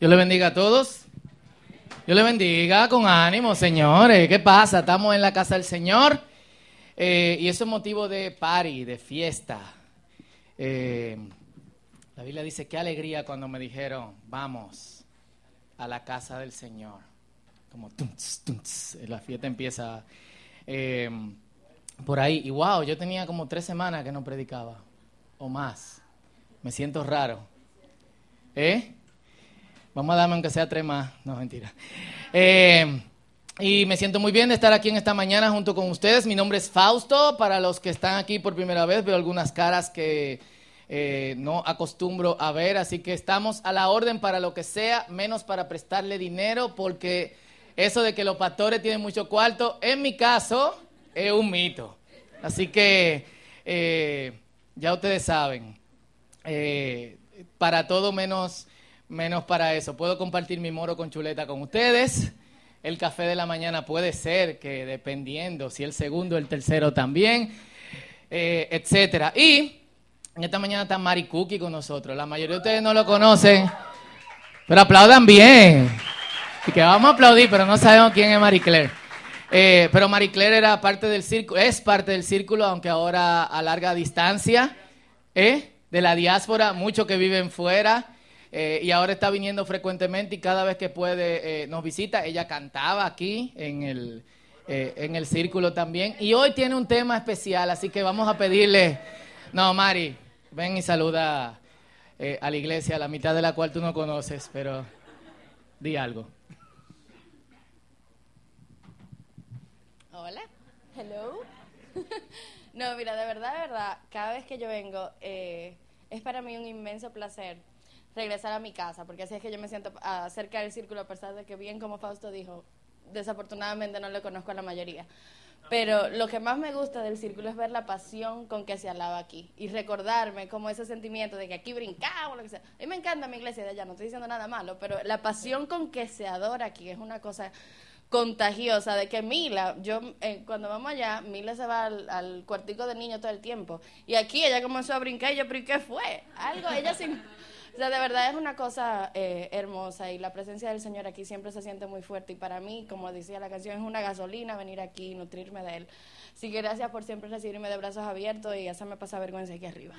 Dios le bendiga a todos. Dios le bendiga con ánimo, señores. ¿Qué pasa? Estamos en la casa del Señor eh, y eso es motivo de party, de fiesta. Eh, la Biblia dice, qué alegría cuando me dijeron, vamos a la casa del Señor. Como tunts, tunts, la fiesta empieza eh, por ahí. Y wow, yo tenía como tres semanas que no predicaba, o más. Me siento raro. ¿Eh? Vamos a darme aunque sea tres más. No, mentira. Eh, y me siento muy bien de estar aquí en esta mañana junto con ustedes. Mi nombre es Fausto. Para los que están aquí por primera vez, veo algunas caras que eh, no acostumbro a ver. Así que estamos a la orden para lo que sea, menos para prestarle dinero, porque eso de que los pastores tienen mucho cuarto, en mi caso, es un mito. Así que eh, ya ustedes saben. para todo menos menos para eso. Puedo compartir mi moro con chuleta con ustedes. El café de la mañana puede ser que dependiendo si el segundo el tercero también, eh, etcétera. Y esta mañana está Mari Cookie con nosotros. La mayoría de ustedes no lo conocen, pero aplaudan bien. Y que vamos a aplaudir, pero no sabemos quién es Marie Claire. Eh, pero Marie Claire era parte del círculo, es parte del círculo, aunque ahora a larga distancia, ¿eh? de la diáspora, muchos que viven fuera. Eh, y ahora está viniendo frecuentemente y cada vez que puede eh, nos visita. Ella cantaba aquí en el, eh, en el círculo también. Y hoy tiene un tema especial, así que vamos a pedirle, no, Mari, ven y saluda a la iglesia, la mitad de la cual tú no conoces, pero di algo. Hola, hello. no, mira, de verdad, de verdad, cada vez que yo vengo es para mí un inmenso placer regresar a mi casa, porque así es que yo me siento cerca del círculo, a pesar de que bien como Fausto dijo, desafortunadamente no le conozco a la mayoría. Pero lo que más me gusta del círculo es ver la pasión con que se alaba aquí y recordarme como ese sentimiento de que aquí brincamos, lo que sea. A mí me encanta mi iglesia de allá, no estoy diciendo nada malo, pero la pasión con que se adora aquí es una cosa contagiosa de que Mila, yo eh, cuando vamos allá, Mila se va al, al, cuartico de niño todo el tiempo y aquí ella comenzó a brincar y yo, pero ¿qué fue? Algo, ella sin o sea, de verdad es una cosa eh, hermosa y la presencia del Señor aquí siempre se siente muy fuerte y para mí, como decía la canción, es una gasolina venir aquí y nutrirme de Él. Así que gracias por siempre recibirme de brazos abiertos y hacerme pasar vergüenza aquí arriba.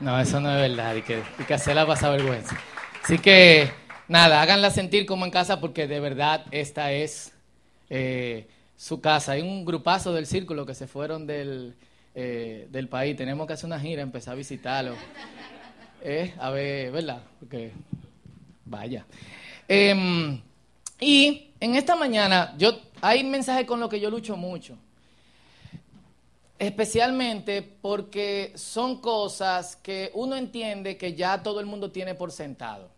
No, eso no es verdad y que, y que hacerla pasar vergüenza. Así que, nada, háganla sentir como en casa porque de verdad esta es eh, su casa. Hay un grupazo del círculo que se fueron del, eh, del país. Tenemos que hacer una gira, empezar a visitarlo. Eh, a ver, ¿verdad? Porque, vaya. Em, y en esta mañana, yo hay mensaje con lo que yo lucho mucho. Especialmente porque son cosas que uno entiende que ya todo el mundo tiene por sentado.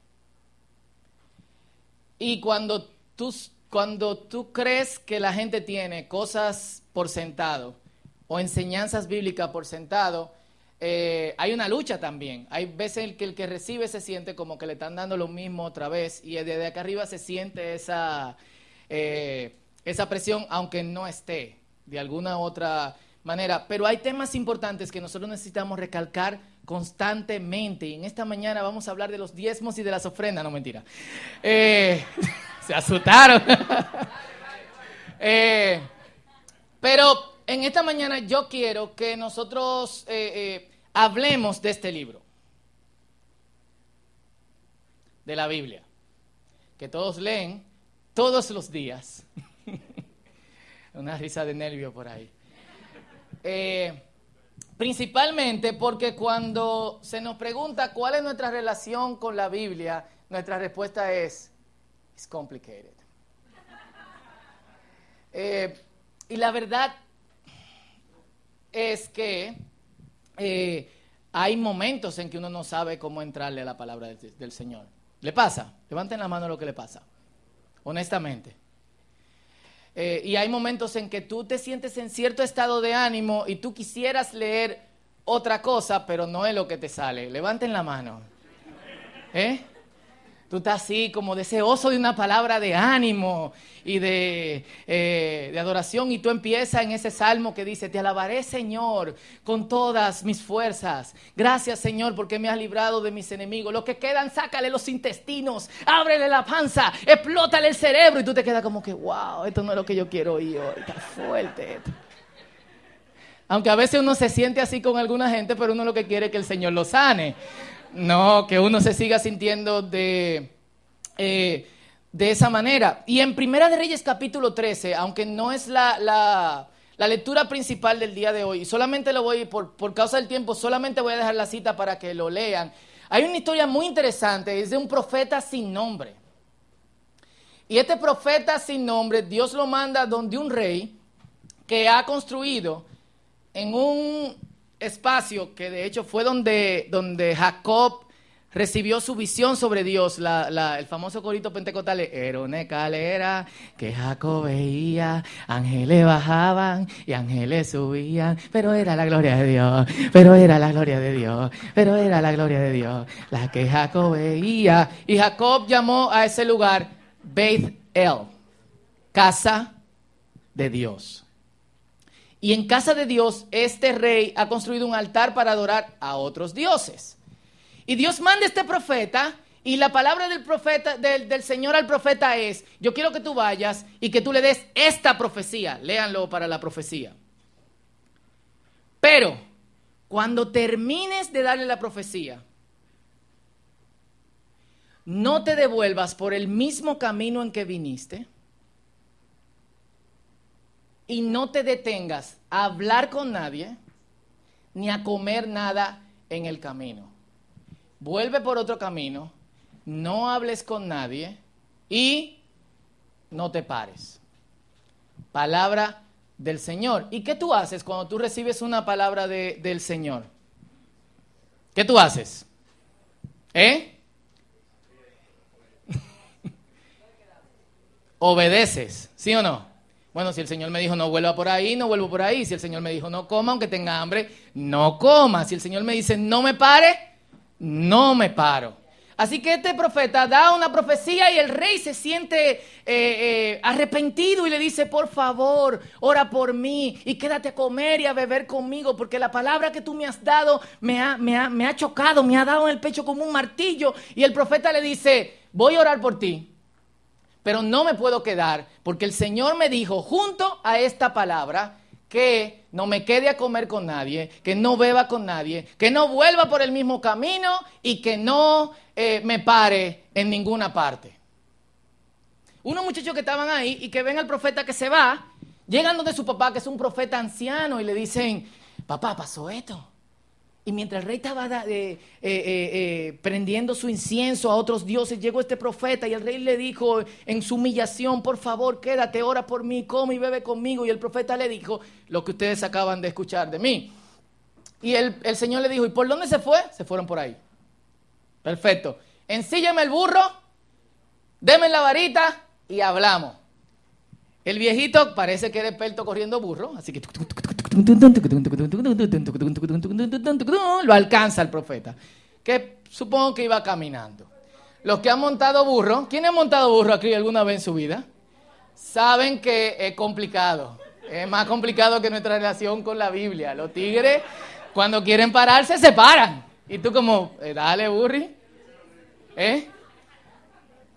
Y cuando tú, cuando tú crees que la gente tiene cosas por sentado o enseñanzas bíblicas por sentado, eh, hay una lucha también. Hay veces que el que recibe se siente como que le están dando lo mismo otra vez y desde acá arriba se siente esa, eh, esa presión, aunque no esté de alguna otra manera. Pero hay temas importantes que nosotros necesitamos recalcar constantemente. Y en esta mañana vamos a hablar de los diezmos y de las ofrendas, no mentira. Eh, se asustaron. pero en esta mañana yo quiero que nosotros eh, eh, hablemos de este libro, de la Biblia, que todos leen todos los días. Una risa de nervio por ahí. Eh, principalmente porque cuando se nos pregunta cuál es nuestra relación con la Biblia, nuestra respuesta es, it's complicated. y la verdad es que eh, hay momentos en que uno no sabe cómo entrarle a la palabra del, Señor. ¿Le pasa? Levanten la mano lo que le pasa. Honestamente. Eh, y hay momentos en que tú te sientes en cierto estado de ánimo y tú quisieras leer otra cosa, pero no es lo que te sale. Levanten la mano. ¿Eh? Tú estás así como deseoso de una palabra de ánimo y de, eh, de, adoración y tú empiezas en ese salmo que dice, te alabaré Señor con todas mis fuerzas. Gracias Señor porque me has librado de mis enemigos. Los que quedan, sácale los intestinos, ábrele la panza, explótale el cerebro y tú te quedas como que, wow, esto no es lo que yo quiero oír hoy, está fuerte esto. Aunque a veces uno se siente así con alguna gente, pero uno lo que quiere es que el Señor lo sane. No, que uno se siga sintiendo de, eh, de esa manera. Y en Primera de Reyes capítulo 13, aunque no es la, la, lectura principal del día de hoy, solamente lo voy, por, por causa del tiempo, solamente voy a dejar la cita para que lo lean. Hay una historia muy interesante, es de un profeta sin nombre. Y este profeta sin nombre, Dios lo manda donde un rey que ha construido en un espacio que de hecho fue donde, donde Jacob recibió su visión sobre Dios, el famoso corito pentecostal, Erone calera, que Jacob veía, ángeles bajaban y ángeles subían, pero era la gloria de Dios, pero era la gloria de Dios, pero era la gloria de Dios, la que Jacob veía. Y Jacob llamó a ese lugar Beth El, casa de Dios. Y en casa de Dios, este rey ha construido un altar para adorar a otros dioses. Y Dios manda a este profeta y la palabra del profeta, del, del, Señor al profeta es, yo quiero que tú vayas y que tú le des esta profecía. Léanlo para la profecía. Pero, cuando termines de darle la profecía, no te devuelvas por el mismo camino en que viniste y no te detengas a hablar con nadie ni a comer nada en el camino. Vuelve por otro camino, no hables con nadie y no te pares. Palabra del Señor. ¿Y qué tú haces cuando tú recibes una palabra de, del Señor? ¿Qué tú haces? ¿Eh? Obedeces, ¿sí o no? Bueno, si el Señor me dijo no vuelva por ahí, no vuelvo por ahí. Si el Señor me dijo no coma, aunque tenga hambre, no coma. Si el Señor me dice no me pare, no me paro. Así que este profeta da una profecía y el rey se siente eh, eh, arrepentido y le dice, por favor, ora por mí y quédate a comer y a beber conmigo, porque la palabra que tú me has dado me ha, me ha, me ha chocado, me ha dado en el pecho como un martillo. Y el profeta le dice, voy a orar por ti, pero no me puedo quedar porque el Señor me dijo junto a esta palabra que no me quede a comer con nadie, que no beba con nadie, que no vuelva por el mismo camino y que no eh, me pare en ninguna parte. Unos muchachos que estaban ahí y que ven al profeta que se va, llegan donde su papá, que es un profeta anciano, y le dicen, papá, pasó esto. Y mientras el rey estaba eh, eh, eh, prendiendo su incienso a otros dioses, llegó este profeta y el rey le dijo en su humillación, por favor, quédate, ora por mí, come y bebe conmigo. Y el profeta le dijo lo que ustedes acaban de escuchar de mí. Y el, el Señor le dijo, ¿y por dónde se fue? Se fueron por ahí. Perfecto. Ensíllame el burro, deme la varita y hablamos. El viejito parece que era experto corriendo burro, así que lo alcanza el profeta, que supongo que iba caminando. Los que han montado burro, ¿quién ha montado burro aquí alguna vez en su vida? Saben que es complicado. Es más complicado que nuestra relación con la Biblia. Los tigres, cuando quieren pararse, se paran. Y tú como, dale, burri. ¿Eh?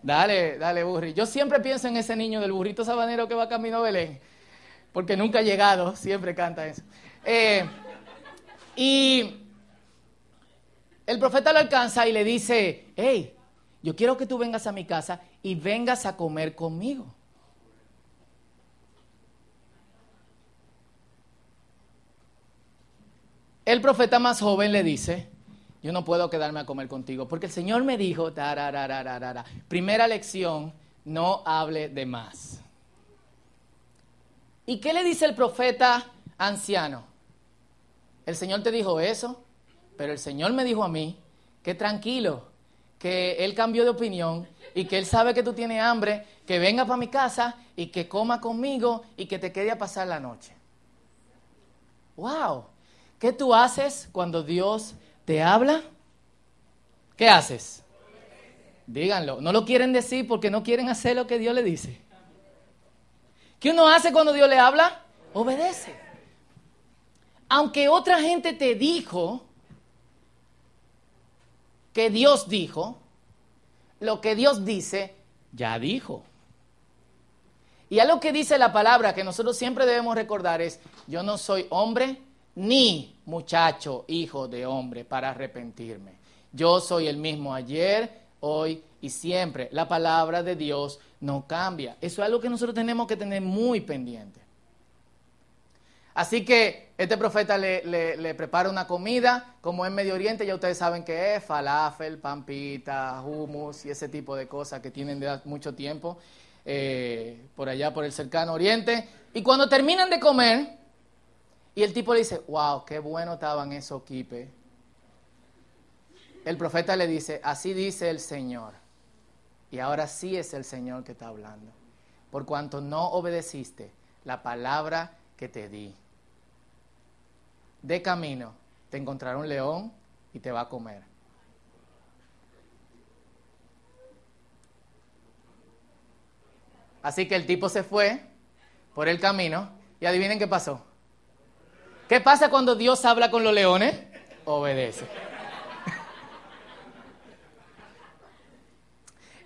Dale, dale, burri. Yo siempre pienso en ese niño del burrito sabanero que va camino a Belén porque nunca ha llegado, siempre canta eso. Eh, y el profeta lo alcanza y le dice, hey, yo quiero que tú vengas a mi casa y vengas a comer conmigo. El profeta más joven le dice, yo no puedo quedarme a comer contigo, porque el Señor me dijo, primera lección, no hable de más. ¿Y qué le dice el profeta anciano? El Señor te dijo eso, pero el Señor me dijo a mí que tranquilo, que Él cambió de opinión y que Él sabe que tú tienes hambre, que venga para mi casa y que coma conmigo y que te quede a pasar la noche. ¡Wow! ¿Qué tú haces cuando Dios te habla? ¿Qué haces? Díganlo. No lo quieren decir porque no quieren hacer lo que Dios le dice. ¿Qué uno hace cuando Dios le habla? Obedece. Aunque otra gente te dijo que Dios dijo, lo que Dios dice, ya dijo. Y algo que dice la palabra que nosotros siempre debemos recordar es, yo no soy hombre ni muchacho, hijo de hombre, para arrepentirme. Yo soy el mismo ayer, hoy y siempre. La palabra de Dios no cambia. Eso es algo que nosotros tenemos que tener muy pendiente. Así que este profeta le, prepara una comida, como en Medio Oriente ya ustedes saben que es falafel, pampita, hummus y ese tipo de cosas que tienen de mucho tiempo eh, por allá, por el cercano Oriente. Y cuando terminan de comer, y el tipo le dice, wow, qué bueno estaban esos quipes el profeta le dice, así dice el Señor. Y ahora sí es el Señor que está hablando. Por cuanto no obedeciste la palabra que te di. De camino te encontrará un león y te va a comer. Así que el tipo se fue por el camino y adivinen qué pasó. ¿Qué pasa cuando Dios habla con los leones? Obedece.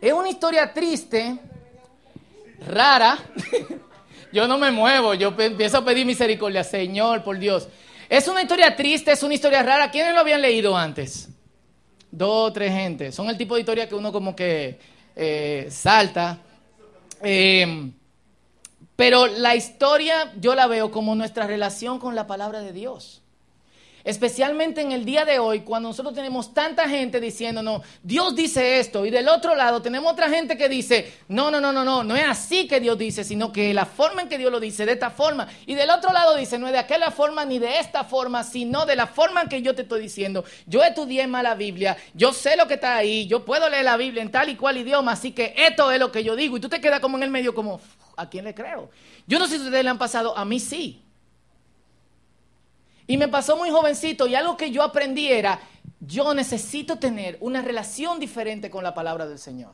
Es una historia triste, rara. yo no me muevo, yo empiezo a pedir misericordia, Señor, por Dios. Es una historia triste, es una historia rara. ¿Quiénes lo habían leído antes? Dos o tres gente. Son el tipo de historia que uno como que eh, salta. Em, pero la historia yo la veo como nuestra relación con la palabra de Dios. Especialmente en el día de hoy, cuando nosotros tenemos tanta gente diciéndonos, Dios dice esto, y del otro lado tenemos otra gente que dice, no, no, no, no, no, no es así que Dios dice, sino que la forma en que Dios lo dice, de esta forma. Y del otro lado dice, no es de aquella forma ni de esta forma, sino de la forma en que yo te estoy diciendo. Yo estudié más la Biblia, yo sé lo que está ahí, yo puedo leer la Biblia en tal y cual idioma, así que esto es lo que yo digo. Y tú te quedas como en el medio, como, ¿a quién le creo? Yo no sé si ustedes le han pasado, a mí sí. Y me pasó muy jovencito y algo que yo aprendí era, yo necesito tener una relación diferente con la palabra del Señor.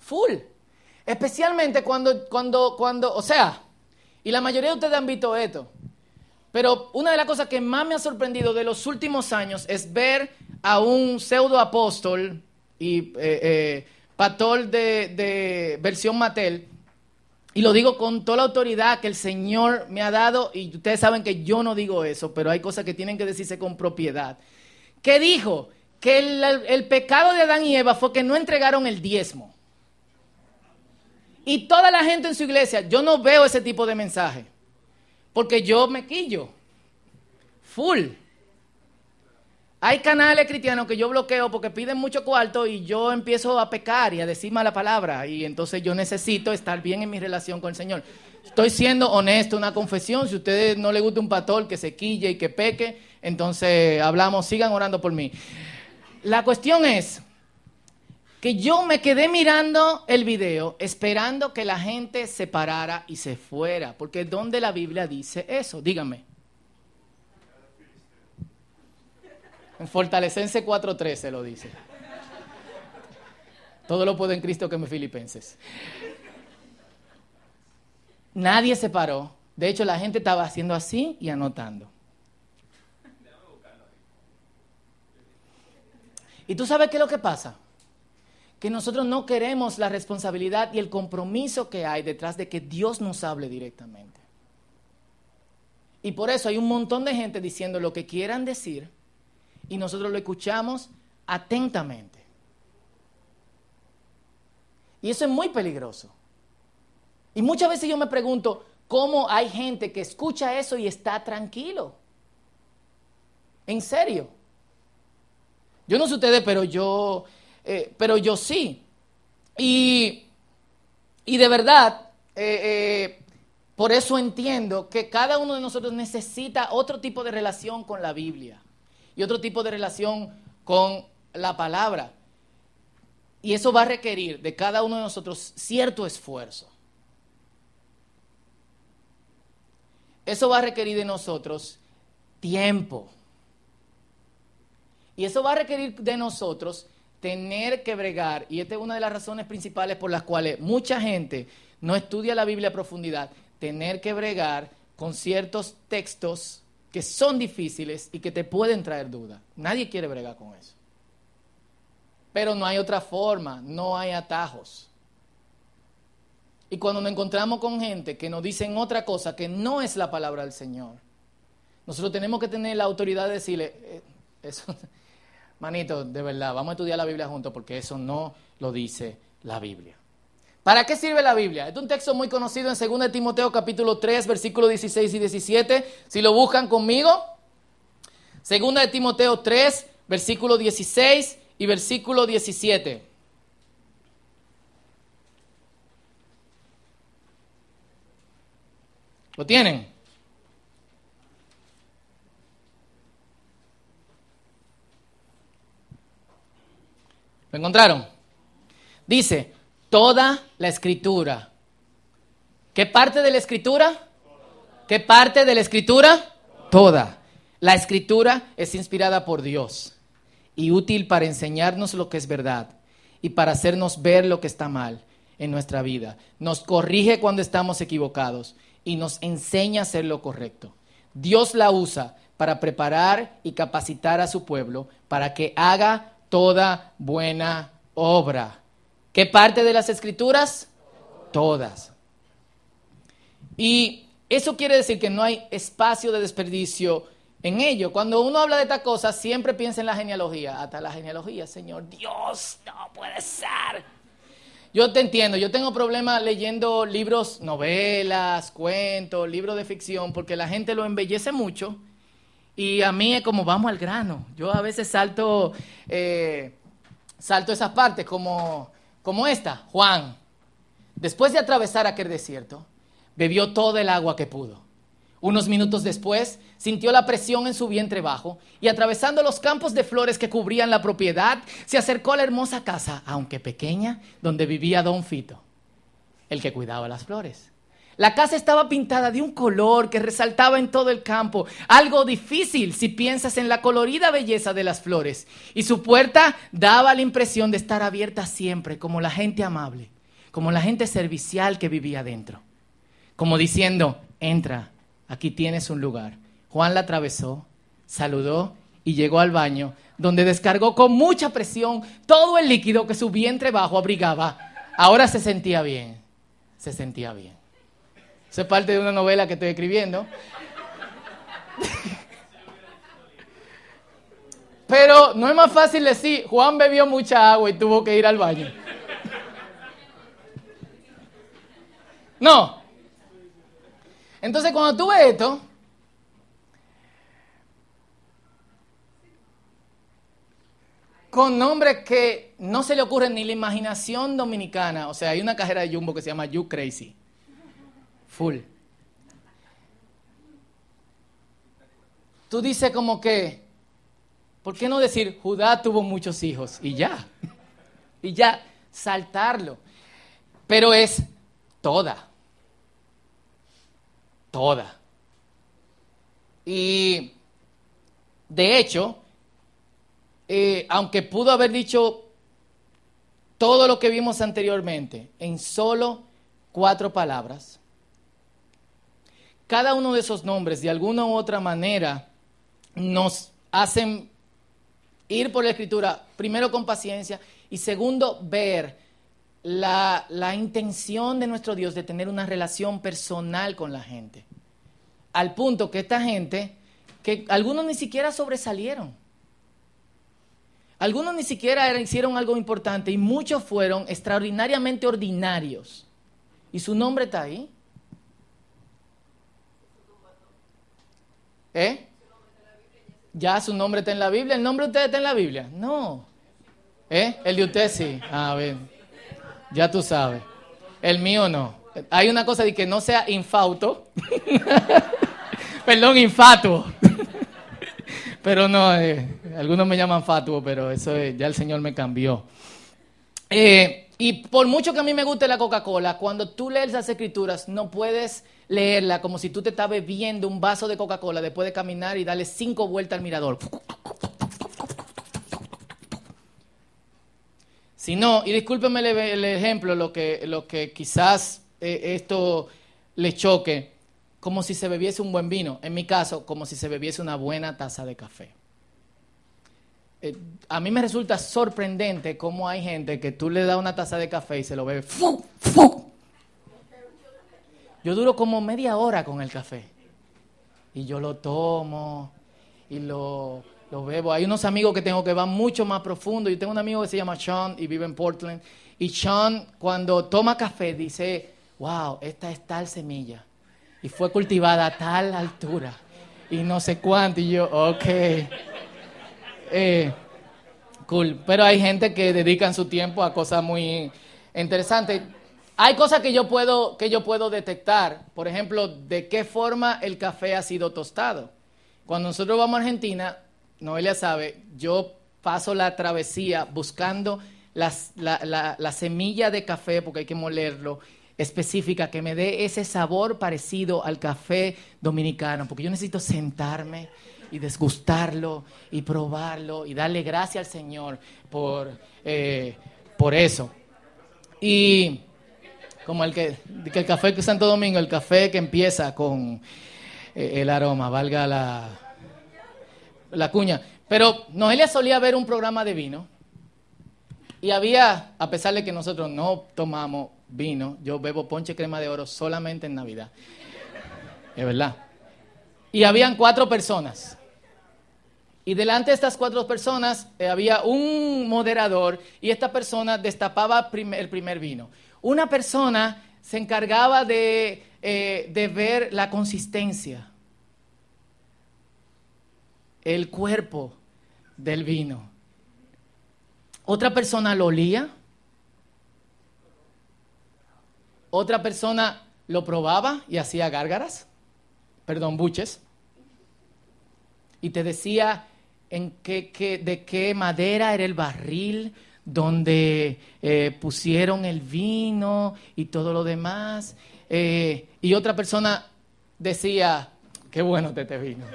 Full. Especialmente cuando, cuando, cuando, o sea, y la mayoría de ustedes han visto esto, pero una de las cosas que más me ha sorprendido de los últimos años es ver a un pseudo apóstol y eh, eh, pastor de, de versión Mattel y lo digo con toda la autoridad que el Señor me ha dado, y ustedes saben que yo no digo eso, pero hay cosas que tienen que decirse con propiedad. ¿Qué dijo? Que el, pecado de Adán y Eva fue que no entregaron el diezmo. Y toda la gente en su iglesia, yo no veo ese tipo de mensaje, porque yo me quillo, full. Hay canales cristianos que yo bloqueo porque piden mucho cuarto y yo empiezo a pecar y a decir mala palabra. Y entonces yo necesito estar bien en mi relación con el Señor. Estoy siendo honesto, una confesión. Si a ustedes no les gusta un pastor que se quille y que peque, entonces hablamos, sigan orando por mí. La cuestión es que yo me quedé mirando el video esperando que la gente se parara y se fuera. Porque ¿dónde la Biblia dice eso? Dígame. En Fortalecense 4.13 lo dice. Todo lo puedo en Cristo que me filipenses. Nadie se paró. De hecho, la gente estaba haciendo así y anotando. ¿Y tú sabes qué es lo que pasa? Que nosotros no queremos la responsabilidad y el compromiso que hay detrás de que Dios nos hable directamente. Y por eso hay un montón de gente diciendo lo que quieran decir y nosotros lo escuchamos atentamente. Y eso es muy peligroso. Y muchas veces yo me pregunto, ¿cómo hay gente que escucha eso y está tranquilo? En serio. Yo no sé ustedes, pero yo, eh, pero yo sí. Y, y de verdad, eh, eh, por eso entiendo que cada uno de nosotros necesita otro tipo de relación con la Biblia y otro tipo de relación con la palabra. Y eso va a requerir de cada uno de nosotros cierto esfuerzo. Eso va a requerir de nosotros tiempo. Y eso va a requerir de nosotros tener que bregar, y esta es una de las razones principales por las cuales mucha gente no estudia la Biblia a profundidad, tener que bregar con ciertos textos que son difíciles y que te pueden traer dudas. Nadie quiere bregar con eso. Pero no hay otra forma, no hay atajos. Y cuando nos encontramos con gente que nos dicen otra cosa que no es la palabra del Señor, nosotros tenemos que tener la autoridad de decirle, eh, manito, de verdad, vamos a estudiar la Biblia juntos porque eso no lo dice la Biblia. ¿Para qué sirve la Biblia? Es un texto muy conocido en 2 Timoteo capítulo 3, versículos 16 y 17. Si lo buscan conmigo, 2 Timoteo 3, versículo 16 y versículo 17. ¿Lo tienen? ¿Lo encontraron? Dice, toda la escritura. ¿Qué parte de la escritura? ¿Qué parte de la escritura? Toda. La escritura es inspirada por Dios y útil para enseñarnos lo que es verdad y para hacernos ver lo que está mal en nuestra vida. Nos corrige cuando estamos equivocados y nos enseña a hacer lo correcto. Dios la usa para preparar y capacitar a su pueblo para que haga toda buena obra. ¿Qué parte de las escrituras? Todas. Y eso quiere decir que no hay espacio de desperdicio en ello. Cuando uno habla de esta cosa, siempre piensa en la genealogía. Hasta la genealogía, Señor, Dios, no puede ser. Yo te entiendo, yo tengo problemas leyendo libros, novelas, cuentos, libros de ficción, porque la gente lo embellece mucho y a mí es como vamos al grano. Yo a veces salto, eh, salto esas partes como, como esta, Juan. Después de atravesar aquel desierto, bebió todo el agua que pudo. Unos minutos después, sintió la presión en su vientre bajo y atravesando los campos de flores que cubrían la propiedad, se acercó a la hermosa casa, aunque pequeña, donde vivía don Fito, el que cuidaba las flores. La casa estaba pintada de un color que resaltaba en todo el campo, algo difícil si piensas en la colorida belleza de las flores. Y su puerta daba la impresión de estar abierta siempre, como la gente amable, como la gente servicial que vivía dentro. Como diciendo, entra, aquí tienes un lugar. Juan la atravesó, saludó y llegó al baño, donde descargó con mucha presión todo el líquido que su vientre bajo abrigaba. Ahora se sentía bien, se sentía bien. Eso es parte de una novela que estoy escribiendo. Pero no es más fácil decir, Juan bebió mucha agua y tuvo que ir al baño. No, entonces, cuando tú ves esto, con nombres que no se le ocurren ni la imaginación dominicana, o sea, hay una cajera de Jumbo que se llama You Crazy, Tú dices como que, ¿por qué no decir Judá tuvo muchos hijos? Y ya, y ya, saltarlo. Pero es toda toda. Y de hecho, eh, aunque pudo haber dicho todo lo que vimos anteriormente en solo cuatro palabras, cada uno de esos nombres de alguna u otra manera nos hacen ir por la escritura, primero con paciencia y segundo ver la, intención de nuestro Dios de tener una relación personal con la gente. Al punto que esta gente, que algunos ni siquiera sobresalieron. Algunos ni siquiera hicieron algo importante y muchos fueron extraordinariamente ordinarios. Y su nombre está ahí. ¿Eh? Ya su nombre está en la Biblia. ¿El nombre de usted está en la Biblia? No. ¿Eh? El de usted sí. A ver. Ya tú sabes. El mío no. Hay una cosa de que no sea infauto. Perdón, infatuo. pero no, eh, algunos me llaman fatuo, pero eso ya el Señor me cambió. Eh, y por mucho que a mí me guste la Coca-Cola, cuando tú lees las escrituras no puedes leerla como si tú te estás bebiendo un vaso de Coca-Cola después de caminar y darle cinco vueltas al mirador. Si no, y discúlpenme el, ejemplo, lo que, lo que quizás eh, esto le choque, como si se bebiese un buen vino. En mi caso, como si se bebiese una buena taza de café. Eh, a mí me resulta sorprendente cómo hay gente que tú le das una taza de café y se lo bebe. ¡fu, fu! Yo duro como media hora con el café. Y yo lo tomo y lo, lo bebo. Hay unos amigos que tengo que van mucho más profundo. Yo tengo un amigo que se llama Sean y vive en Portland. Y Sean, cuando toma café, dice, wow, esta es tal semilla. Y fue cultivada a tal altura. Y no sé cuánto. Y yo, ok. Eh, cool. Pero hay gente que dedican su tiempo a cosas muy interesantes. Hay cosas que yo puedo, que yo puedo detectar. Por ejemplo, de qué forma el café ha sido tostado. Cuando nosotros vamos a Argentina, Noelia sabe, yo paso la travesía buscando las, la, la, la semilla de café, porque hay que molerlo, específica, que me dé ese sabor parecido al café dominicano, porque yo necesito sentarme y desgustarlo y probarlo y darle gracias al Señor por, eh, por eso. Y como el que, que el café de Santo Domingo, el café que empieza con eh, el aroma, valga la, la cuña. Pero Noelia solía ver un programa de vino y había, a pesar de que nosotros no tomamos vino, yo bebo ponche crema de oro solamente en Navidad. Es verdad. Y habían cuatro personas. Y delante de estas cuatro personas eh, había un moderador y esta persona destapaba el primer vino. Una persona se encargaba de, eh, de ver la consistencia, el cuerpo del vino. Otra persona lo olía. Otra persona lo probaba y hacía gárgaras, perdón, buches. Y te decía en qué, qué, de qué madera era el barril donde eh, pusieron el vino y todo lo demás. Eh, y otra persona decía, qué bueno te este vino.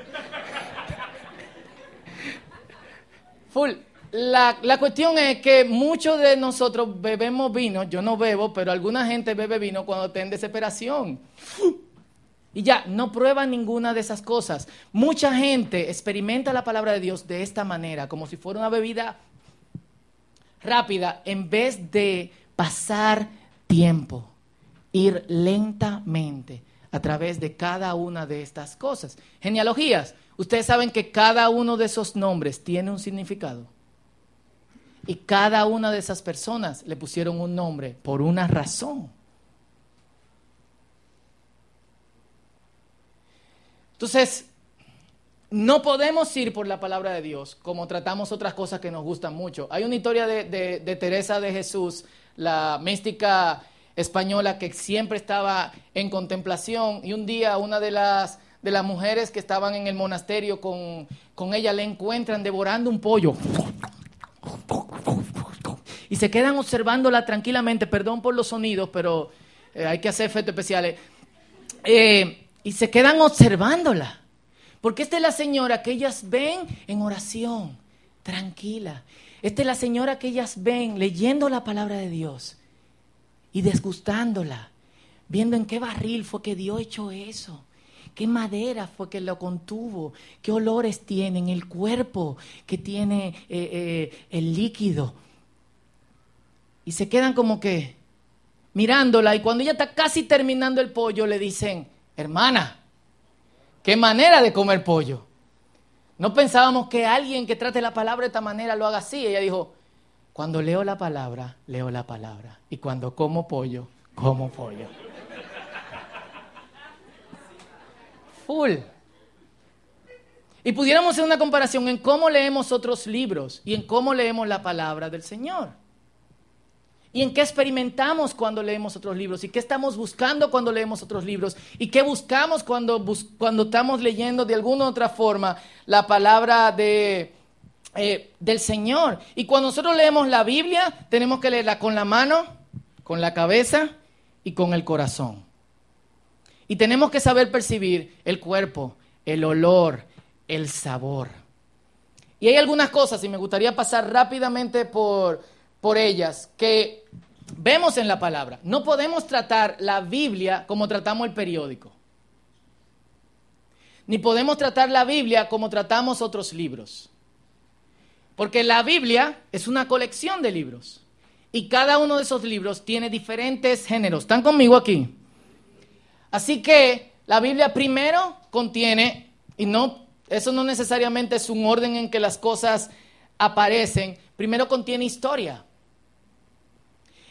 Full. La, la, cuestión es que muchos de nosotros bebemos vino, yo no bebo, pero alguna gente bebe vino cuando está en desesperación. Y ya, no prueba ninguna de esas cosas. Mucha gente experimenta la palabra de Dios de esta manera, como si fuera una bebida rápida, en vez de pasar tiempo, ir lentamente a través de cada una de estas cosas. Genealogías. Ustedes saben que cada uno de esos nombres tiene un significado. Y cada una de esas personas le pusieron un nombre por una razón. Entonces, no podemos ir por la palabra de Dios como tratamos otras cosas que nos gustan mucho. Hay una historia de, Teresa de Jesús, la mística española que siempre estaba en contemplación. Y un día una de las, de las mujeres que estaban en el monasterio con, con ella le encuentran devorando un pollo. Y se quedan observándola tranquilamente, perdón por los sonidos, pero eh, hay que hacer efectos especiales, eh, y se quedan observándola, porque esta es la señora que ellas ven en oración, tranquila, esta es la señora que ellas ven leyendo la palabra de Dios y desgustándola, viendo en qué barril fue que Dios echó eso. ¿Qué madera fue que lo contuvo? ¿Qué olores tiene en el cuerpo que tiene eh, eh, el líquido? Y se quedan como que mirándola y cuando ella está casi terminando el pollo le dicen, hermana, qué manera de comer pollo. No pensábamos que alguien que trate la palabra de esta manera lo haga así. Ella dijo, cuando leo la palabra, leo la palabra. Y cuando como pollo, como pollo. Full. Y pudiéramos hacer una comparación en cómo leemos otros libros y en cómo leemos la palabra del Señor y en qué experimentamos cuando leemos otros libros y qué estamos buscando cuando leemos otros libros y qué buscamos cuando, cuando estamos leyendo de alguna u otra forma la palabra de, eh, del Señor. Y cuando nosotros leemos la Biblia, tenemos que leerla con la mano, con la cabeza y con el corazón. Y tenemos que saber percibir el cuerpo, el olor, el sabor. Y hay algunas cosas, y me gustaría pasar rápidamente por por ellas que vemos en la palabra. No podemos tratar la Biblia como tratamos el periódico. Ni podemos tratar la Biblia como tratamos otros libros. Porque la Biblia es una colección de libros. Y cada uno de esos libros tiene diferentes géneros. ¿Están conmigo aquí? Así que la Biblia primero contiene, y no, eso no necesariamente es un orden en que las cosas aparecen, primero contiene historia.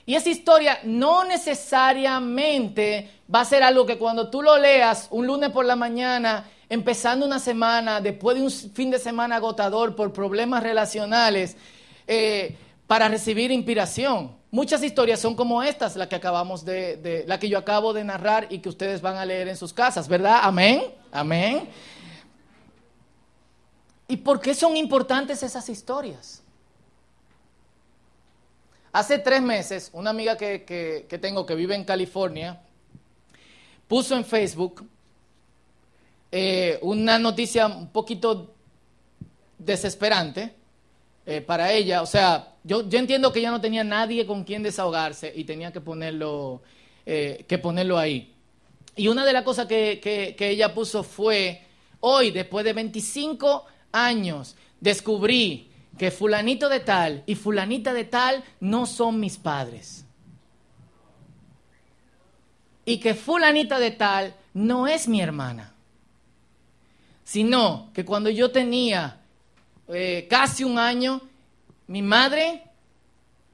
Y esa historia no necesariamente va a ser algo que cuando tú lo leas un lunes por la mañana, empezando una semana, después de un fin de semana agotador por problemas relacionales, eh, para recibir inspiración. Muchas historias son como estas, la que acabamos de, la que yo acabo de narrar y que ustedes van a leer en sus casas, ¿verdad? Amén, amén. ¿Y por qué son importantes esas historias? Hace tres meses, una amiga que, tengo que vive en California puso en Facebook eh, una noticia un poquito desesperante eh, para ella. O sea, yo, yo, entiendo que ella no tenía nadie con quien desahogarse y tenía que ponerlo, eh, que ponerlo ahí. Y una de las cosas que, que ella puso fue, hoy, después de 25 años, descubrí que fulanito de tal y fulanita de tal no son mis padres. Y que fulanita de tal no es mi hermana. Sino que cuando yo tenía eh, casi un año, mi madre,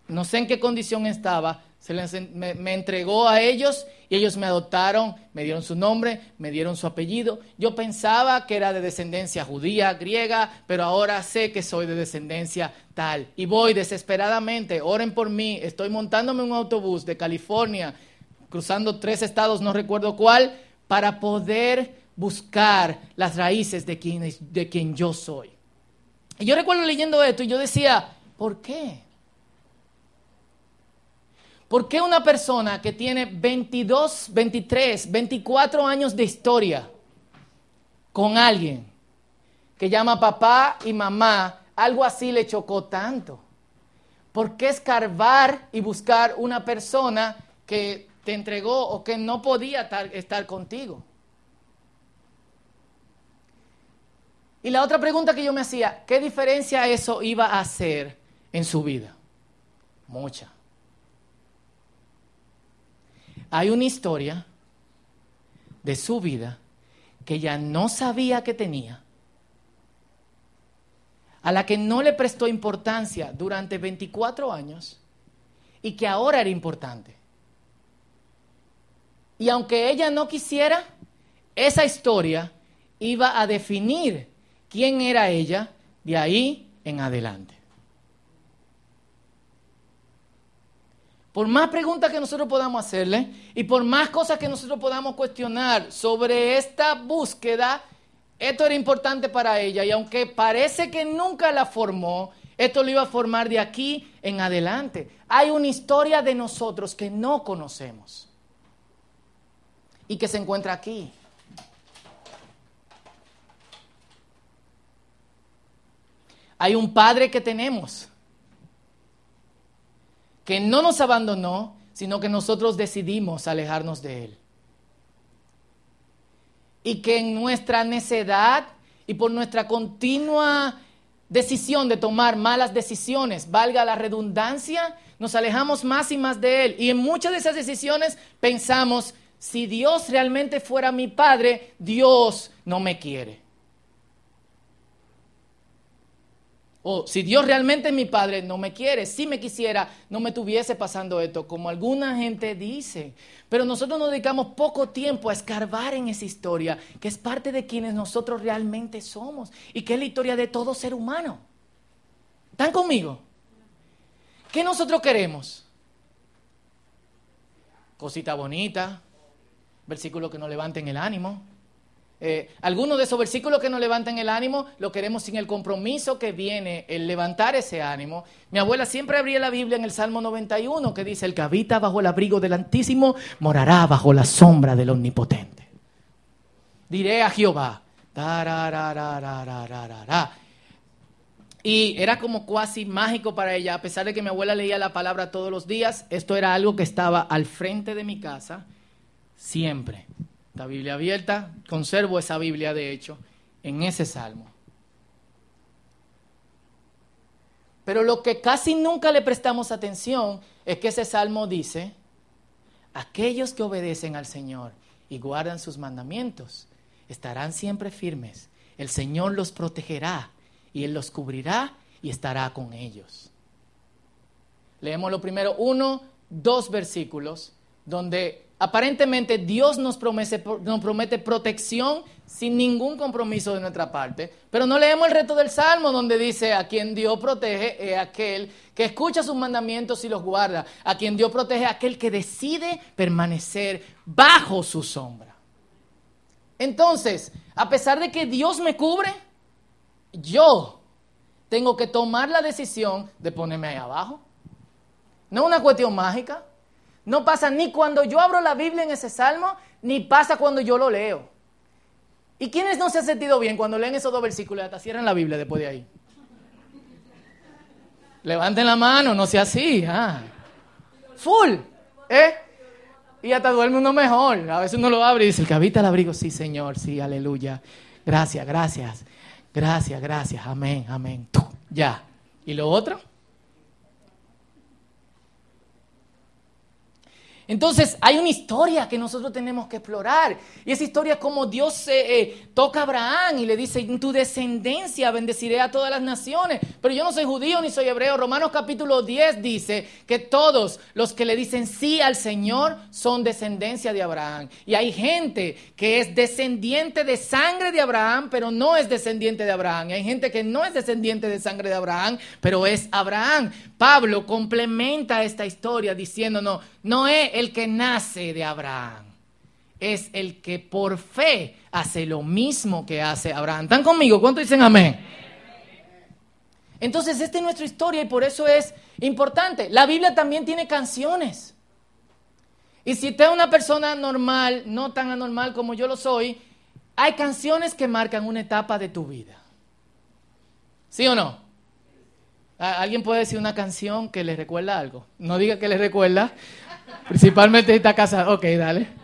no sé en qué condición estaba, se me, entregó a ellos y ellos me adoptaron, me dieron su nombre, me dieron su apellido. Yo pensaba que era de descendencia judía, griega, pero ahora sé que soy de descendencia tal. Y voy desesperadamente, oren por mí, estoy montándome un autobús de California, cruzando tres estados, no recuerdo cuál, para poder buscar las raíces de quien, de quien yo soy. Y yo recuerdo leyendo esto y yo decía, ¿por qué? ¿Por qué una persona que tiene 22, 23, 24 años de historia con alguien que llama papá y mamá, algo así le chocó tanto? ¿Por qué escarbar y buscar una persona que te entregó o que no podía estar, contigo? Y la otra pregunta que yo me hacía, ¿qué diferencia eso iba a hacer en su vida? Mucha hay una historia de su vida que ella no sabía que tenía, a la que no le prestó importancia durante 24 años y que ahora era importante. Y aunque ella no quisiera, esa historia iba a definir quién era ella de ahí en adelante. Por más preguntas que nosotros podamos hacerle y por más cosas que nosotros podamos cuestionar sobre esta búsqueda, esto era importante para ella y aunque parece que nunca la formó, esto lo iba a formar de aquí en adelante. Hay una historia de nosotros que no conocemos y que se encuentra aquí. Hay un padre que tenemos que no nos abandonó, sino que nosotros decidimos alejarnos de Él. Y que en nuestra necedad y por nuestra continua decisión de tomar malas decisiones, valga la redundancia, nos alejamos más y más de Él. Y en muchas de esas decisiones pensamos, si Dios realmente fuera mi Padre, Dios no me quiere. O si Dios realmente es mi padre, no me quiere. Si me quisiera, no me tuviese pasando esto, como alguna gente dice. Pero nosotros nos dedicamos poco tiempo a escarbar en esa historia, que es parte de quienes nosotros realmente somos y que es la historia de todo ser humano. ¿Están conmigo? ¿Qué nosotros queremos? Cosita bonita, versículo que nos levanten el ánimo, eh, algunos de esos versículos que nos levantan el ánimo lo queremos sin el compromiso que viene el levantar ese ánimo. Mi abuela siempre abría la Biblia en el Salmo 91 que dice, el que habita bajo el abrigo del Altísimo morará bajo la sombra del Omnipotente. Diré a Jehová, Y era como cuasi mágico para ella, a pesar de que mi abuela leía la palabra todos los días, esto era algo que estaba al frente de mi casa siempre. La Biblia abierta, conservo esa Biblia de hecho en ese salmo. Pero lo que casi nunca le prestamos atención es que ese salmo dice, aquellos que obedecen al Señor y guardan sus mandamientos estarán siempre firmes. El Señor los protegerá y Él los cubrirá y estará con ellos. Leemos lo primero, uno, dos versículos, donde aparentemente Dios nos promete, protección sin ningún compromiso de nuestra parte, pero no leemos el resto del Salmo donde dice, a quien Dios protege es aquel que escucha sus mandamientos y los guarda, a quien Dios protege es aquel que decide permanecer bajo su sombra. Entonces, a pesar de que Dios me cubre, yo tengo que tomar la decisión de ponerme ahí abajo. No es una cuestión mágica. No pasa ni cuando yo abro la Biblia en ese salmo, ni pasa cuando yo lo leo. ¿Y quiénes no se han sentido bien cuando leen esos dos versículos y hasta cierran la Biblia después de ahí? Levanten la mano, no sea así. Ah. Full. ¿Eh? Y hasta duerme uno mejor. A veces uno lo abre y dice, el que habita el abrigo, sí, Señor, sí, aleluya. Gracias, gracias. Gracias, gracias. Amén, amén. Ya. ¿Y lo otro? Entonces hay una historia que nosotros tenemos que explorar. Y esa historia es como Dios eh, toca a Abraham y le dice, en tu descendencia bendeciré a todas las naciones. Pero yo no soy judío ni soy hebreo. Romanos capítulo 10 dice que todos los que le dicen sí al Señor son descendencia de Abraham. Y hay gente que es descendiente de sangre de Abraham, pero no es descendiente de Abraham. Y hay gente que no es descendiente de sangre de Abraham, pero es Abraham. Pablo complementa esta historia diciéndonos, no es el que nace de Abraham, es el que por fe hace lo mismo que hace Abraham. ¿Están conmigo? ¿Cuánto dicen amén? Entonces, esta es nuestra historia y por eso es importante. La Biblia también tiene canciones. Y si usted es una persona normal, no tan anormal como yo lo soy, hay canciones que marcan una etapa de tu vida. ¿Sí o no? ¿Alguien puede decir una canción que le recuerda algo? No diga que le recuerda, principalmente esta casa. Ok, dale.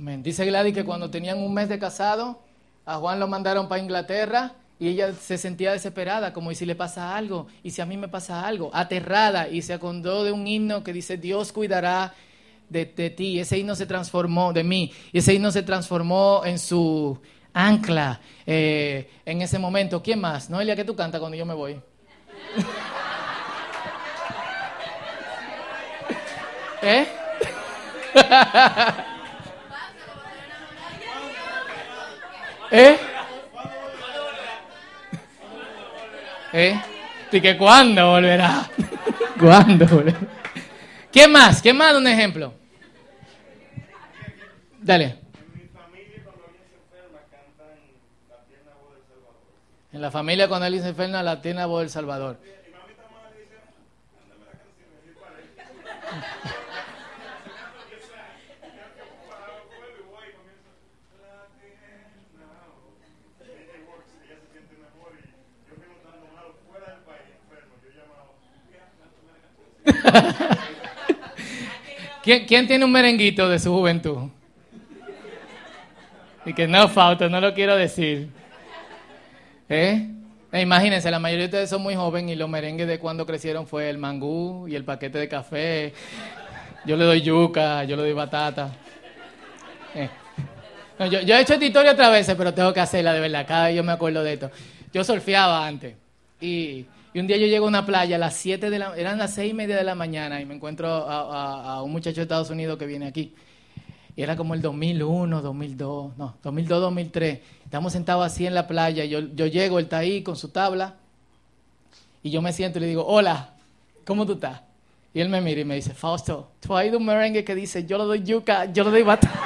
Dice Gladys que cuando tenían un mes de casado, a Juan lo mandaron para Inglaterra y ella se sentía desesperada, como y si le pasa algo, y si a mí me pasa algo, aterrada, y se acordó de un himno que dice, Dios cuidará de, ti. ese himno se transformó, de mí, ese himno se transformó en su ancla eh, en ese momento. ¿Quién más? Noelia, ¿qué tú cantas cuando yo me voy? ¿Eh? ¿Eh? ¿Eh? ¿Y que cuándo volverá? ¿Cuándo volverá? ¿Quién más? ¿Quién más? Un ejemplo. Dale. En la familia cuando alguien se enferma, la tiene voz del Salvador. ¿Quién, ¿Quién, tiene un merenguito de su juventud? Y que no falta, no lo quiero decir. ¿Eh? ¿Eh? Imagínense, la mayoría de ustedes son muy jóvenes y los merengues de cuando crecieron fue el mangú y el paquete de café. Yo le doy yuca, yo le doy batata. ¿Eh? yo, he hecho esta historia otra vez, pero tengo que hacerla de verdad. Cada vez yo me acuerdo de esto. Yo surfeaba antes y y un día yo llego a una playa a las 7 de la eran las seis y media de la mañana y me encuentro a, un muchacho de Estados Unidos que viene aquí. Y era como el 2001, 2002, no, 2002, 2003. Estamos sentados así en la playa. Yo, yo llego, él está ahí con su tabla. Y yo me siento y le digo, hola, ¿cómo tú estás? Y él me mira y me dice, Fausto, tú has ido un merengue que dice, yo le doy yuca, yo le doy batata.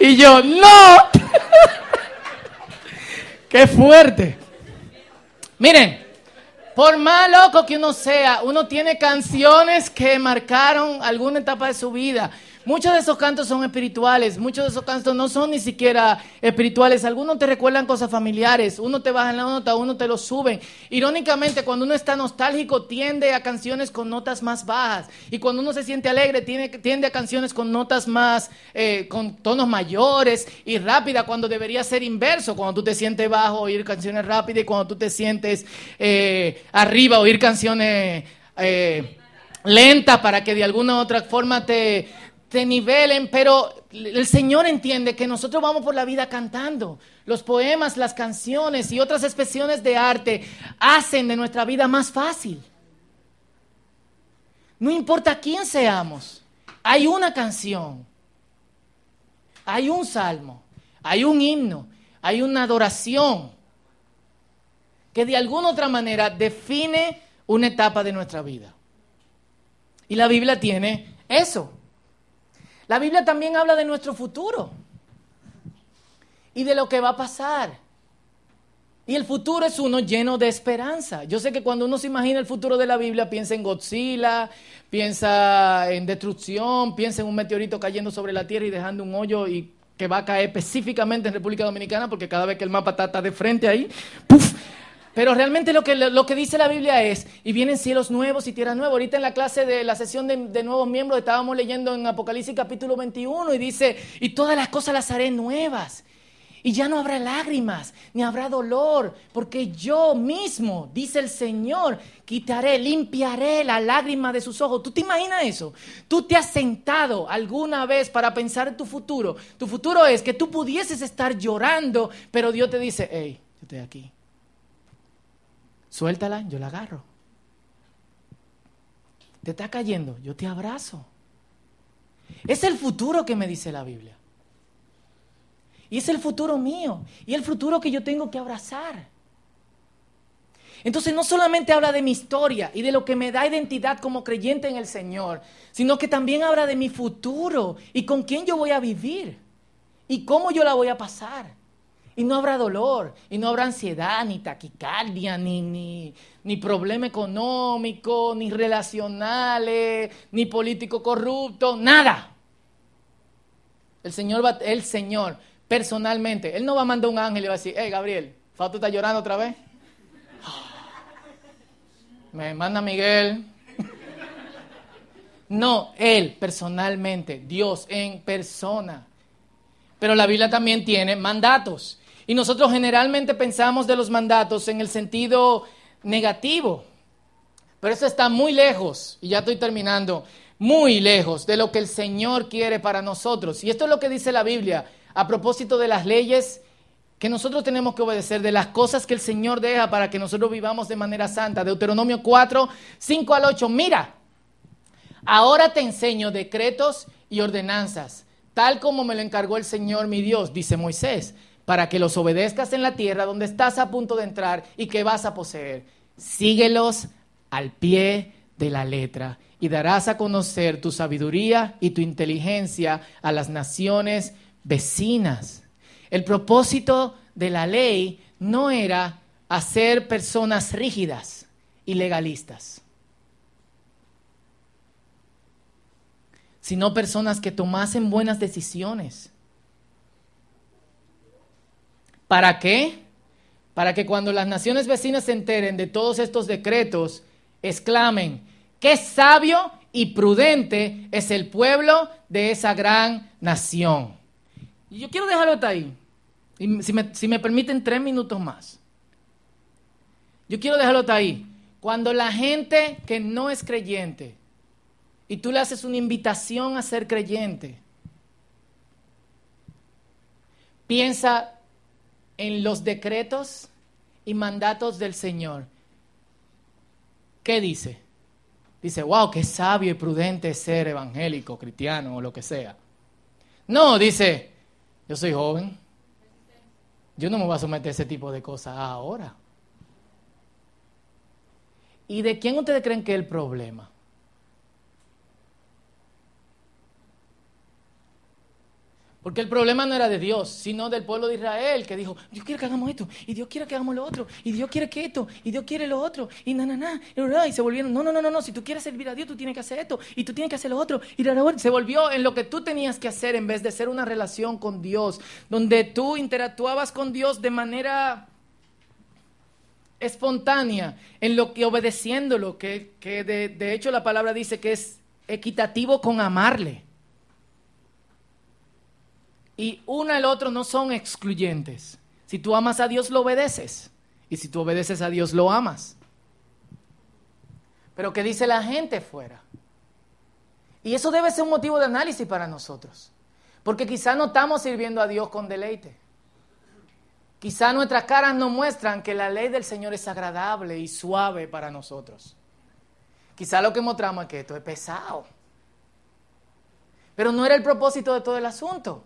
y yo, no. Qué fuerte. Miren, por más loco que uno sea, uno tiene canciones que marcaron alguna etapa de su vida. Muchos de esos cantos son espirituales, muchos de esos cantos no son ni siquiera espirituales. Algunos te recuerdan cosas familiares, uno te baja la nota, uno te lo suben. Irónicamente, cuando uno está nostálgico, tiende a canciones con notas más bajas. Y cuando uno se siente alegre, tiende, a canciones con notas más, eh, con tonos mayores y rápida, cuando debería ser inverso. Cuando tú te sientes bajo, oír canciones rápidas y cuando tú te sientes eh, arriba, oír canciones... Eh, lentas para que de alguna u otra forma te, te nivelen, pero el Señor entiende que nosotros vamos por la vida cantando. Los poemas, las canciones y otras expresiones de arte hacen de nuestra vida más fácil. No importa quién seamos, hay una canción, hay un salmo, hay un himno, hay una adoración que de alguna otra manera define una etapa de nuestra vida. Y la Biblia tiene eso. La Biblia también habla de nuestro futuro y de lo que va a pasar. Y el futuro es uno lleno de esperanza. Yo sé que cuando uno se imagina el futuro de la Biblia, piensa en Godzilla, piensa en destrucción, piensa en un meteorito cayendo sobre la Tierra y dejando un hoyo y que va a caer específicamente en República Dominicana, porque cada vez que el mapa está, de frente ahí, ¡puf! Pero realmente lo que, lo que dice la Biblia es, y vienen cielos nuevos y tierra nueva. Ahorita en la clase de la sesión de, nuevos miembros estábamos leyendo en Apocalipsis capítulo 21 y dice, y todas las cosas las haré nuevas. Y ya no habrá lágrimas, ni habrá dolor, porque yo mismo, dice el Señor, quitaré, limpiaré la lágrima de sus ojos. ¿Tú te imaginas eso? Tú te has sentado alguna vez para pensar en tu futuro. Tu futuro es que tú pudieses estar llorando, pero Dios te dice, hey, yo estoy aquí Suéltala, yo la agarro. Te está cayendo, yo te abrazo. Es el futuro que me dice la Biblia. Y es el futuro mío. Y el futuro que yo tengo que abrazar. Entonces no solamente habla de mi historia y de lo que me da identidad como creyente en el Señor, sino que también habla de mi futuro y con quién yo voy a vivir y cómo yo la voy a pasar. Y no habrá dolor, y no habrá ansiedad, ni taquicardia, ni, ni, ni problema económico, ni relacionales, ni político corrupto, nada. El Señor, va, el Señor, personalmente, Él no va a mandar un ángel y va a decir, hey Gabriel, Fausto está llorando otra vez. Me manda Miguel. No, Él personalmente, Dios en persona. Pero la Biblia también tiene mandatos. Y nosotros generalmente pensamos de los mandatos en el sentido negativo. Pero eso está muy lejos, y ya estoy terminando, muy lejos de lo que el Señor quiere para nosotros. Y esto es lo que dice la Biblia a propósito de las leyes que nosotros tenemos que obedecer, de las cosas que el Señor deja para que nosotros vivamos de manera santa. Deuteronomio 4, 5 al 8. Mira, ahora te enseño decretos y ordenanzas, tal como me lo encargó el Señor mi Dios, dice Moisés para que los obedezcas en la tierra donde estás a punto de entrar y que vas a poseer. Síguelos al pie de la letra y darás a conocer tu sabiduría y tu inteligencia a las naciones vecinas. El propósito de la ley no era hacer personas rígidas y legalistas, sino personas que tomasen buenas decisiones ¿Para qué? Para que cuando las naciones vecinas se enteren de todos estos decretos, exclamen, qué sabio y prudente es el pueblo de esa gran nación. Y yo quiero dejarlo hasta ahí. Si me, si me permiten tres minutos más. Yo quiero dejarlo hasta ahí. Cuando la gente que no es creyente y tú le haces una invitación a ser creyente, piensa en los decretos y mandatos del Señor. ¿Qué dice? Dice, wow, qué sabio y prudente ser evangélico, cristiano o lo que sea. No, dice, yo soy joven. Yo no me voy a someter a ese tipo de cosas ahora. ¿Y de quién ustedes creen que es el problema? Porque el problema no era de Dios, sino del pueblo de Israel, que dijo, Dios quiere que hagamos esto, y Dios quiere que hagamos lo otro, y Dios quiere que esto, y Dios quiere lo otro, y na, na, na, y se volvieron, no, no, no, no, no, si tú quieres servir a Dios, tú tienes que hacer esto, y tú tienes que hacer lo otro, y se volvió en lo que tú tenías que hacer en vez de ser una relación con Dios, donde tú interactuabas con Dios de manera espontánea, en lo que obedeciéndolo, que, que de, de hecho la palabra dice que es equitativo con amarle. Y uno el otro no son excluyentes. Si tú amas a Dios, lo obedeces. Y si tú obedeces a Dios, lo amas. Pero ¿qué dice la gente fuera? Y eso debe ser un motivo de análisis para nosotros. Porque quizá no estamos sirviendo a Dios con deleite. Quizá nuestras caras nos muestran que la ley del Señor es agradable y suave para nosotros. Quizá lo que mostramos es que esto es pesado. Pero no era el propósito de todo el asunto.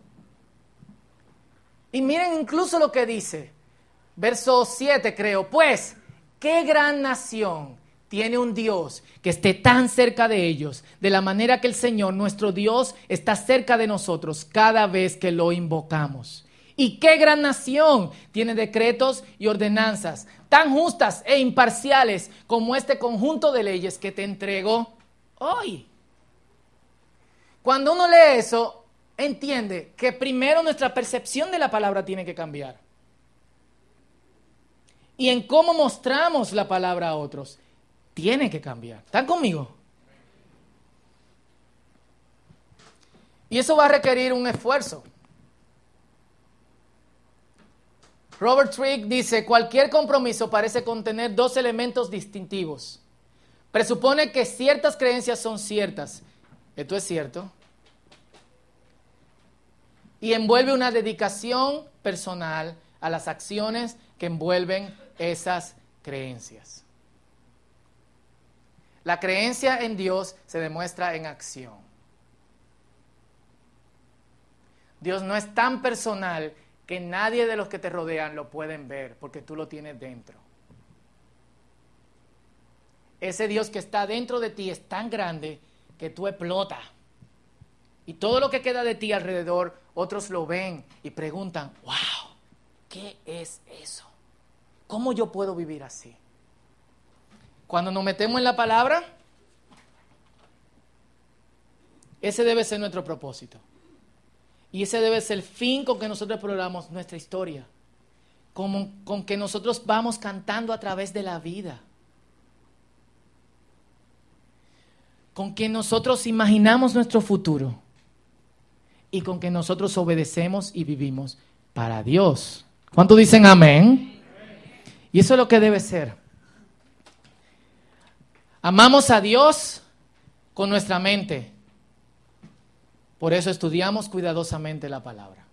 Y miren incluso lo que dice, verso 7 creo, pues, qué gran nación tiene un Dios que esté tan cerca de ellos, de la manera que el Señor, nuestro Dios, está cerca de nosotros cada vez que lo invocamos. Y qué gran nación tiene decretos y ordenanzas tan justas e imparciales como este conjunto de leyes que te entrego hoy. Cuando uno lee eso, entiende que primero nuestra percepción de la palabra tiene que cambiar. Y en cómo mostramos la palabra a otros, tiene que cambiar. ¿Están conmigo? Y eso va a requerir un esfuerzo. Robert Trick dice, cualquier compromiso parece contener dos elementos distintivos. Presupone que ciertas creencias son ciertas. Esto es cierto y envuelve una dedicación personal a las acciones que envuelven esas creencias. La creencia en Dios se demuestra en acción. Dios no es tan personal que nadie de los que te rodean lo pueden ver porque tú lo tienes dentro. Ese Dios que está dentro de ti es tan grande que tú explotas. Y todo lo que queda de ti alrededor otros lo ven y preguntan, wow, ¿qué es eso? ¿Cómo yo puedo vivir así? Cuando nos metemos en la palabra, ese debe ser nuestro propósito. Y ese debe ser el fin con que nosotros exploramos nuestra historia. Como, con que nosotros vamos cantando a través de la vida. Con que nosotros imaginamos nuestro futuro y con que nosotros obedecemos y vivimos para Dios. ¿Cuánto dicen amén? Y eso es lo que debe ser. Amamos a Dios con nuestra mente. Por eso estudiamos cuidadosamente la palabra.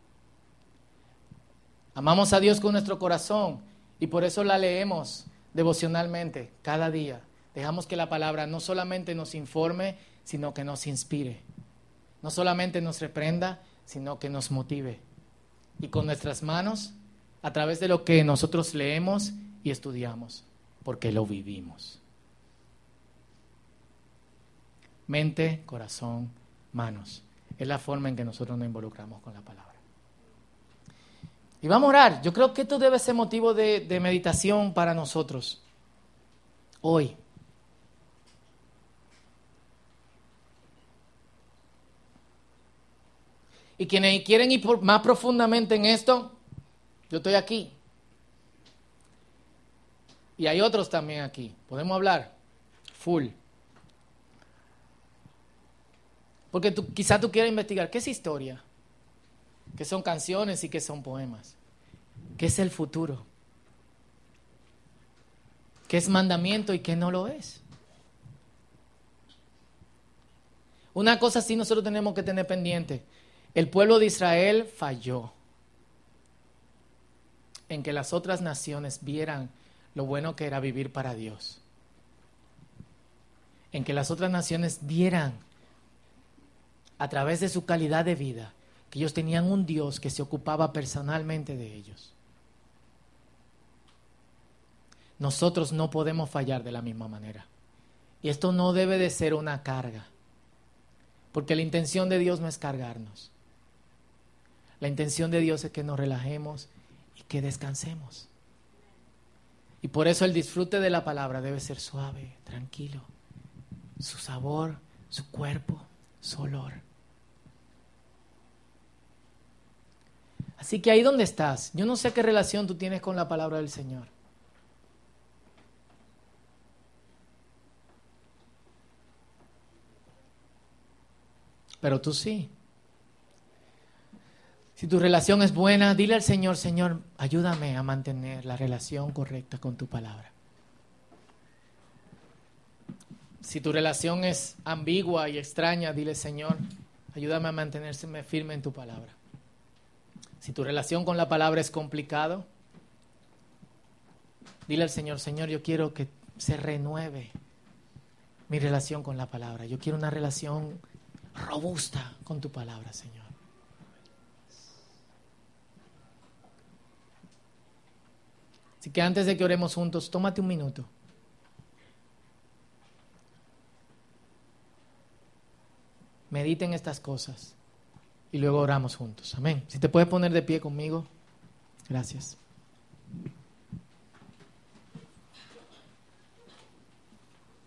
Amamos a Dios con nuestro corazón y por eso la leemos devocionalmente cada día. Dejamos que la palabra no solamente nos informe, sino que nos inspire no solamente nos reprenda, sino que nos motive. Y con nuestras manos, a través de lo que nosotros leemos y estudiamos, porque lo vivimos. Mente, corazón, manos. Es la forma en que nosotros nos involucramos con la palabra. Y vamos a orar. Yo creo que esto debe ser motivo de, meditación para nosotros. Hoy. Y quienes quieren ir más profundamente en esto, yo estoy aquí. Y hay otros también aquí. Podemos hablar. Full. Porque tú, quizá tú quieras investigar qué es historia, qué son canciones y qué son poemas, qué es el futuro, qué es mandamiento y qué no lo es. Una cosa sí nosotros tenemos que tener pendiente. El pueblo de Israel falló en que las otras naciones vieran lo bueno que era vivir para Dios. En que las otras naciones vieran a través de su calidad de vida que ellos tenían un Dios que se ocupaba personalmente de ellos. nosotros no podemos fallar de la misma manera. Y esto no debe de ser una carga, porque la intención de Dios no es cargarnos. La intención de Dios es que nos relajemos y que descansemos. Y por eso el disfrute de la palabra debe ser suave, tranquilo. Su sabor, su cuerpo, su olor. Así que ahí donde estás, yo no sé qué relación tú tienes con la palabra del Señor. Pero tú sí. Si tu relación es buena, dile al Señor, Señor, ayúdame a mantener la relación correcta con tu palabra. Si tu relación es ambigua y extraña, dile, Señor, ayúdame a mantenerse firme en tu palabra. Si tu relación con la palabra es complicado, dile al Señor, Señor, yo quiero que se renueve mi relación con la palabra. Yo quiero una relación robusta con tu palabra, Señor. Así que antes de que oremos juntos, tómate un minuto. Mediten estas cosas y luego oramos juntos. Amén. Si te puedes poner de pie conmigo. Gracias.